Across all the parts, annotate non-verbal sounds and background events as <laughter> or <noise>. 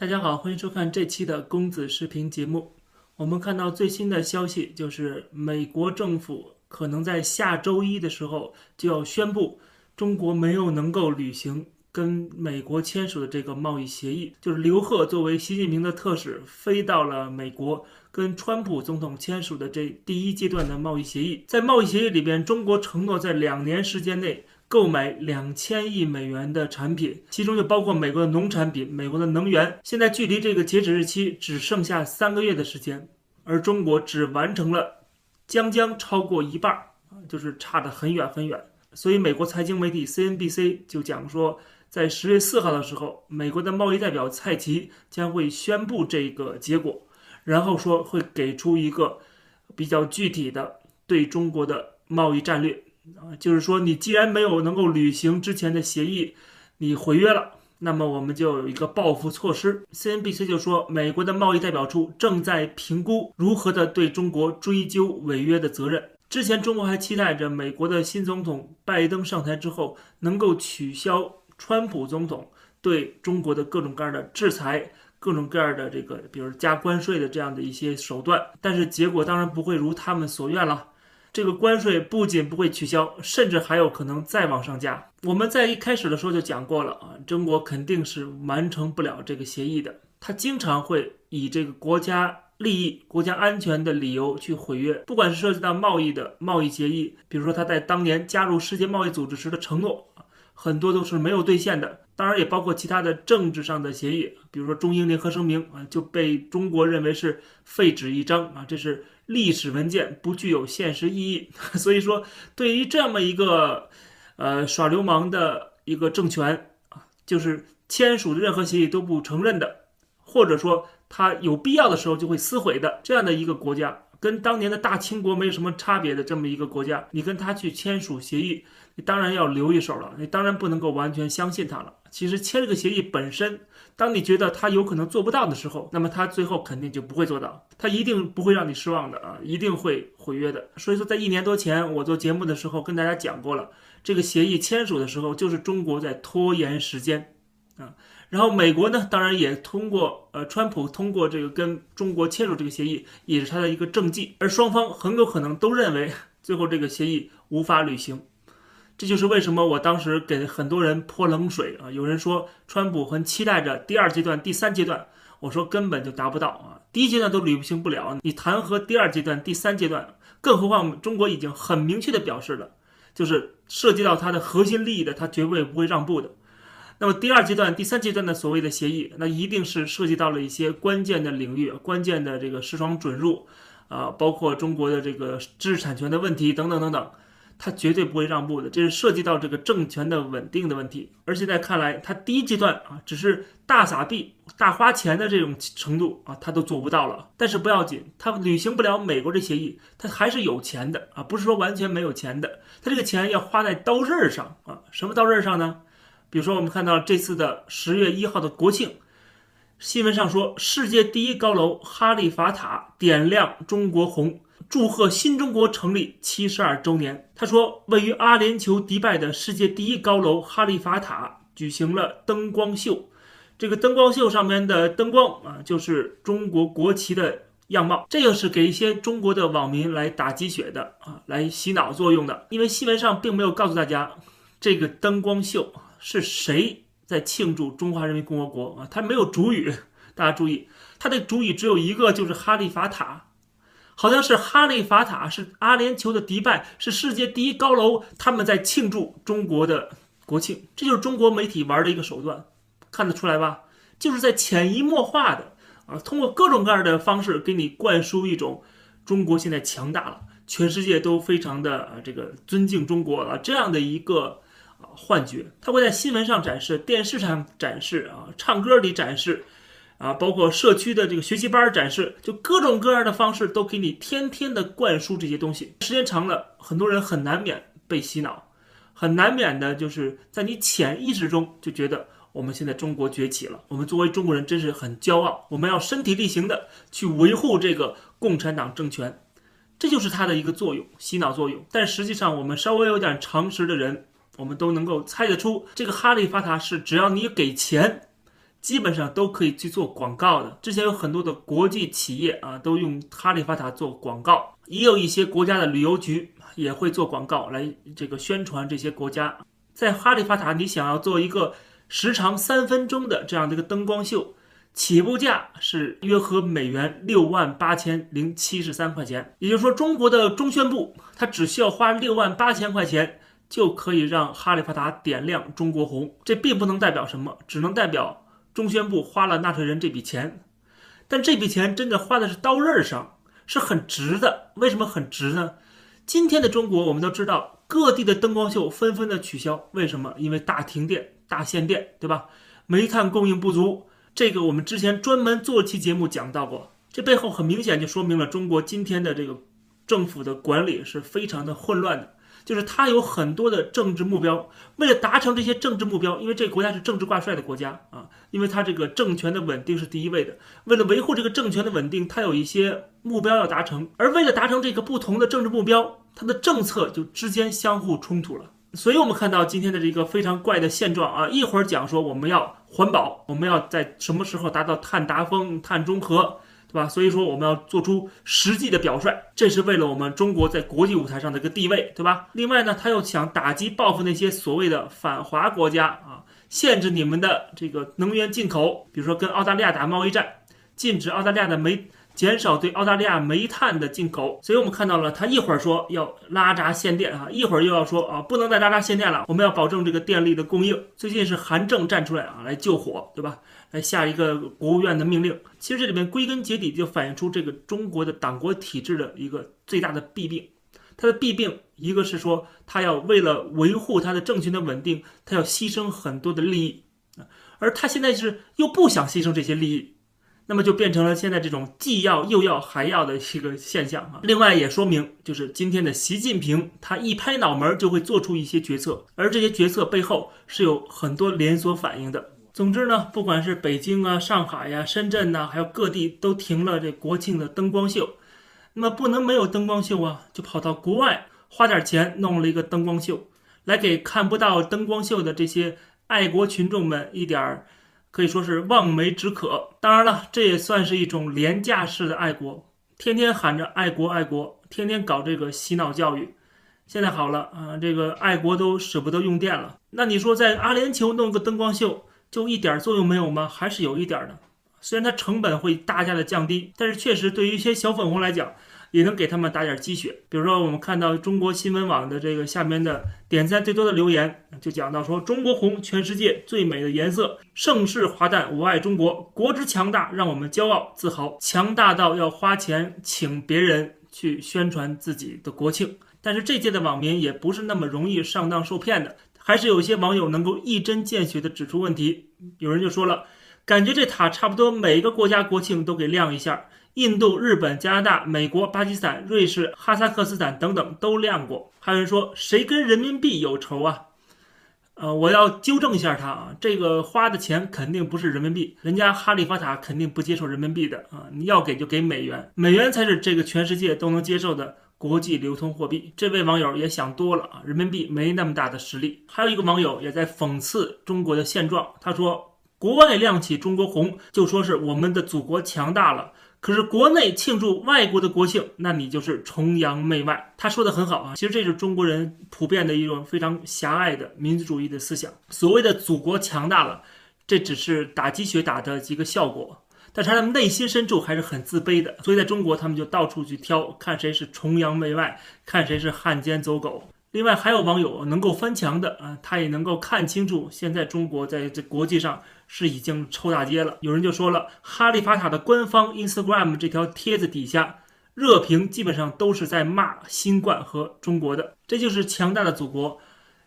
大家好，欢迎收看这期的公子视频节目。我们看到最新的消息，就是美国政府可能在下周一的时候就要宣布，中国没有能够履行跟美国签署的这个贸易协议。就是刘鹤作为习近平的特使，飞到了美国，跟川普总统签署的这第一阶段的贸易协议。在贸易协议里边，中国承诺在两年时间内。购买两千亿美元的产品，其中就包括美国的农产品、美国的能源。现在距离这个截止日期只剩下三个月的时间，而中国只完成了将将超过一半，就是差得很远很远。所以，美国财经媒体 CNBC 就讲说，在十月四号的时候，美国的贸易代表蔡奇将会宣布这个结果，然后说会给出一个比较具体的对中国的贸易战略。啊，就是说，你既然没有能够履行之前的协议，你毁约了，那么我们就有一个报复措施。CNBC 就说，美国的贸易代表处正在评估如何的对中国追究违约的责任。之前，中国还期待着美国的新总统拜登上台之后，能够取消川普总统对中国的各种各样的制裁、各种各样的这个，比如加关税的这样的一些手段。但是结果当然不会如他们所愿了。这个关税不仅不会取消，甚至还有可能再往上加。我们在一开始的时候就讲过了啊，中国肯定是完成不了这个协议的。他经常会以这个国家利益、国家安全的理由去毁约，不管是涉及到贸易的贸易协议，比如说他在当年加入世界贸易组织时的承诺很多都是没有兑现的。当然也包括其他的政治上的协议，比如说中英联合声明啊，就被中国认为是废纸一张啊，这是。历史文件不具有现实意义，<laughs> 所以说对于这么一个呃耍流氓的一个政权，就是签署的任何协议都不承认的，或者说他有必要的时候就会撕毁的这样的一个国家，跟当年的大清国没有什么差别的这么一个国家，你跟他去签署协议，你当然要留一手了，你当然不能够完全相信他了。其实签这个协议本身。当你觉得他有可能做不到的时候，那么他最后肯定就不会做到，他一定不会让你失望的啊，一定会毁约的。所以说，在一年多前我做节目的时候跟大家讲过了，这个协议签署的时候就是中国在拖延时间啊。然后美国呢，当然也通过呃，川普通过这个跟中国签署这个协议，也是他的一个政绩，而双方很有可能都认为 <laughs> 最后这个协议无法履行。这就是为什么我当时给很多人泼冷水啊！有人说川普很期待着第二阶段、第三阶段，我说根本就达不到啊！第一阶段都履行不了，你谈何第二阶段、第三阶段？更何况中国已经很明确的表示了，就是涉及到他的核心利益的，他绝对不会让步的。那么第二阶段、第三阶段的所谓的协议，那一定是涉及到了一些关键的领域、关键的这个市场准入啊，包括中国的这个知识产权的问题等等等等。他绝对不会让步的，这是涉及到这个政权的稳定的问题。而现在看来，他第一阶段啊，只是大撒币、大花钱的这种程度啊，他都做不到了。但是不要紧，他履行不了美国这协议，他还是有钱的啊，不是说完全没有钱的。他这个钱要花在刀刃上啊，什么刀刃上呢？比如说我们看到这次的十月一号的国庆，新闻上说，世界第一高楼哈利法塔点亮中国红。祝贺新中国成立七十二周年。他说，位于阿联酋迪拜的世界第一高楼哈利法塔举行了灯光秀。这个灯光秀上面的灯光啊，就是中国国旗的样貌。这个是给一些中国的网民来打鸡血的啊，来洗脑作用的。因为新闻上并没有告诉大家，这个灯光秀是谁在庆祝中华人民共和国啊？他没有主语。<laughs> 大家注意，他的主语只有一个，就是哈利法塔。好像是哈利法塔，是阿联酋的迪拜，是世界第一高楼。他们在庆祝中国的国庆，这就是中国媒体玩的一个手段，看得出来吧？就是在潜移默化的啊，通过各种各样的方式给你灌输一种中国现在强大了，全世界都非常的啊这个尊敬中国了这样的一个啊幻觉。他会在新闻上展示，电视上展示啊，唱歌里展示。啊，包括社区的这个学习班展示，就各种各样的方式都给你天天的灌输这些东西。时间长了，很多人很难免被洗脑，很难免的就是在你潜意识中就觉得我们现在中国崛起了，我们作为中国人真是很骄傲，我们要身体力行的去维护这个共产党政权，这就是它的一个作用，洗脑作用。但实际上，我们稍微有点常识的人，我们都能够猜得出，这个哈利法塔是只要你给钱。基本上都可以去做广告的。之前有很多的国际企业啊，都用哈利法塔做广告，也有一些国家的旅游局也会做广告来这个宣传这些国家。在哈利法塔，你想要做一个时长三分钟的这样的一个灯光秀，起步价是约合美元六万八千零七十三块钱。也就是说，中国的中宣部它只需要花六万八千块钱。就可以让哈利法塔点亮中国红，这并不能代表什么，只能代表中宣部花了纳税人这笔钱。但这笔钱真的花的是刀刃上，是很值的。为什么很值呢？今天的中国，我们都知道，各地的灯光秀纷纷的取消，为什么？因为大停电、大限电，对吧？煤炭供应不足，这个我们之前专门做期节目讲到过。这背后很明显就说明了中国今天的这个政府的管理是非常的混乱的。就是他有很多的政治目标，为了达成这些政治目标，因为这个国家是政治挂帅的国家啊，因为他这个政权的稳定是第一位的。为了维护这个政权的稳定，他有一些目标要达成，而为了达成这个不同的政治目标，他的政策就之间相互冲突了。所以我们看到今天的这个非常怪的现状啊，一会儿讲说我们要环保，我们要在什么时候达到碳达峰、碳中和。对吧？所以说我们要做出实际的表率，这是为了我们中国在国际舞台上的一个地位，对吧？另外呢，他又想打击报复那些所谓的反华国家啊，限制你们的这个能源进口，比如说跟澳大利亚打贸易战，禁止澳大利亚的煤。减少对澳大利亚煤炭的进口，所以我们看到了，他一会儿说要拉闸限电啊，一会儿又要说啊，不能再拉闸限电了，我们要保证这个电力的供应。最近是韩正站出来啊，来救火，对吧？来下一个国务院的命令。其实这里面归根结底就反映出这个中国的党国体制的一个最大的弊病。它的弊病，一个是说他要为了维护他的政权的稳定，他要牺牲很多的利益而他现在是又不想牺牲这些利益。那么就变成了现在这种既要又要还要的一个现象啊。另外也说明，就是今天的习近平，他一拍脑门就会做出一些决策，而这些决策背后是有很多连锁反应的。总之呢，不管是北京啊、上海呀、深圳呐，还有各地都停了这国庆的灯光秀。那么不能没有灯光秀啊，就跑到国外花点钱弄了一个灯光秀，来给看不到灯光秀的这些爱国群众们一点儿。可以说是望梅止渴。当然了，这也算是一种廉价式的爱国，天天喊着爱国爱国，天天搞这个洗脑教育。现在好了啊，这个爱国都舍不得用电了。那你说在阿联酋弄个灯光秀，就一点作用没有吗？还是有一点的。虽然它成本会大大的降低，但是确实对于一些小粉红来讲。也能给他们打点鸡血。比如说，我们看到中国新闻网的这个下面的点赞最多的留言，就讲到说：“中国红，全世界最美的颜色，盛世华诞，我爱中国，国之强大，让我们骄傲自豪，强大到要花钱请别人去宣传自己的国庆。”但是这届的网民也不是那么容易上当受骗的，还是有些网友能够一针见血地指出问题。有人就说了，感觉这塔差不多每个国家国庆都给亮一下。印度、日本、加拿大、美国、巴基斯坦、瑞士、哈萨克斯坦等等都亮过。还有人说谁跟人民币有仇啊？呃，我要纠正一下他啊，这个花的钱肯定不是人民币，人家哈利法塔肯定不接受人民币的啊，你要给就给美元，美元才是这个全世界都能接受的国际流通货币。这位网友也想多了啊，人民币没那么大的实力。还有一个网友也在讽刺中国的现状，他说国外亮起中国红，就说是我们的祖国强大了。可是国内庆祝外国的国庆，那你就是崇洋媚外。他说的很好啊，其实这是中国人普遍的一种非常狭隘的民族主义的思想。所谓的祖国强大了，这只是打鸡血打的一个效果，但是他们内心深处还是很自卑的。所以在中国，他们就到处去挑，看谁是崇洋媚外，看谁是汉奸走狗。另外还有网友能够翻墙的啊，他也能够看清楚现在中国在这国际上。是已经臭大街了。有人就说了，哈利法塔的官方 Instagram 这条帖子底下热评基本上都是在骂新冠和中国的。这就是强大的祖国，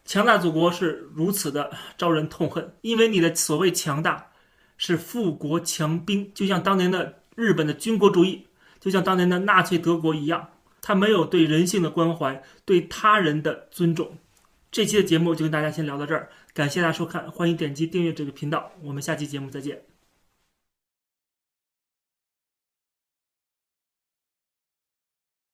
强大祖国是如此的招人痛恨。因为你的所谓强大是富国强兵，就像当年的日本的军国主义，就像当年的纳粹德国一样，他没有对人性的关怀，对他人的尊重。这期的节目就跟大家先聊到这儿。感谢大家收看，欢迎点击订阅这个频道，我们下期节目再见。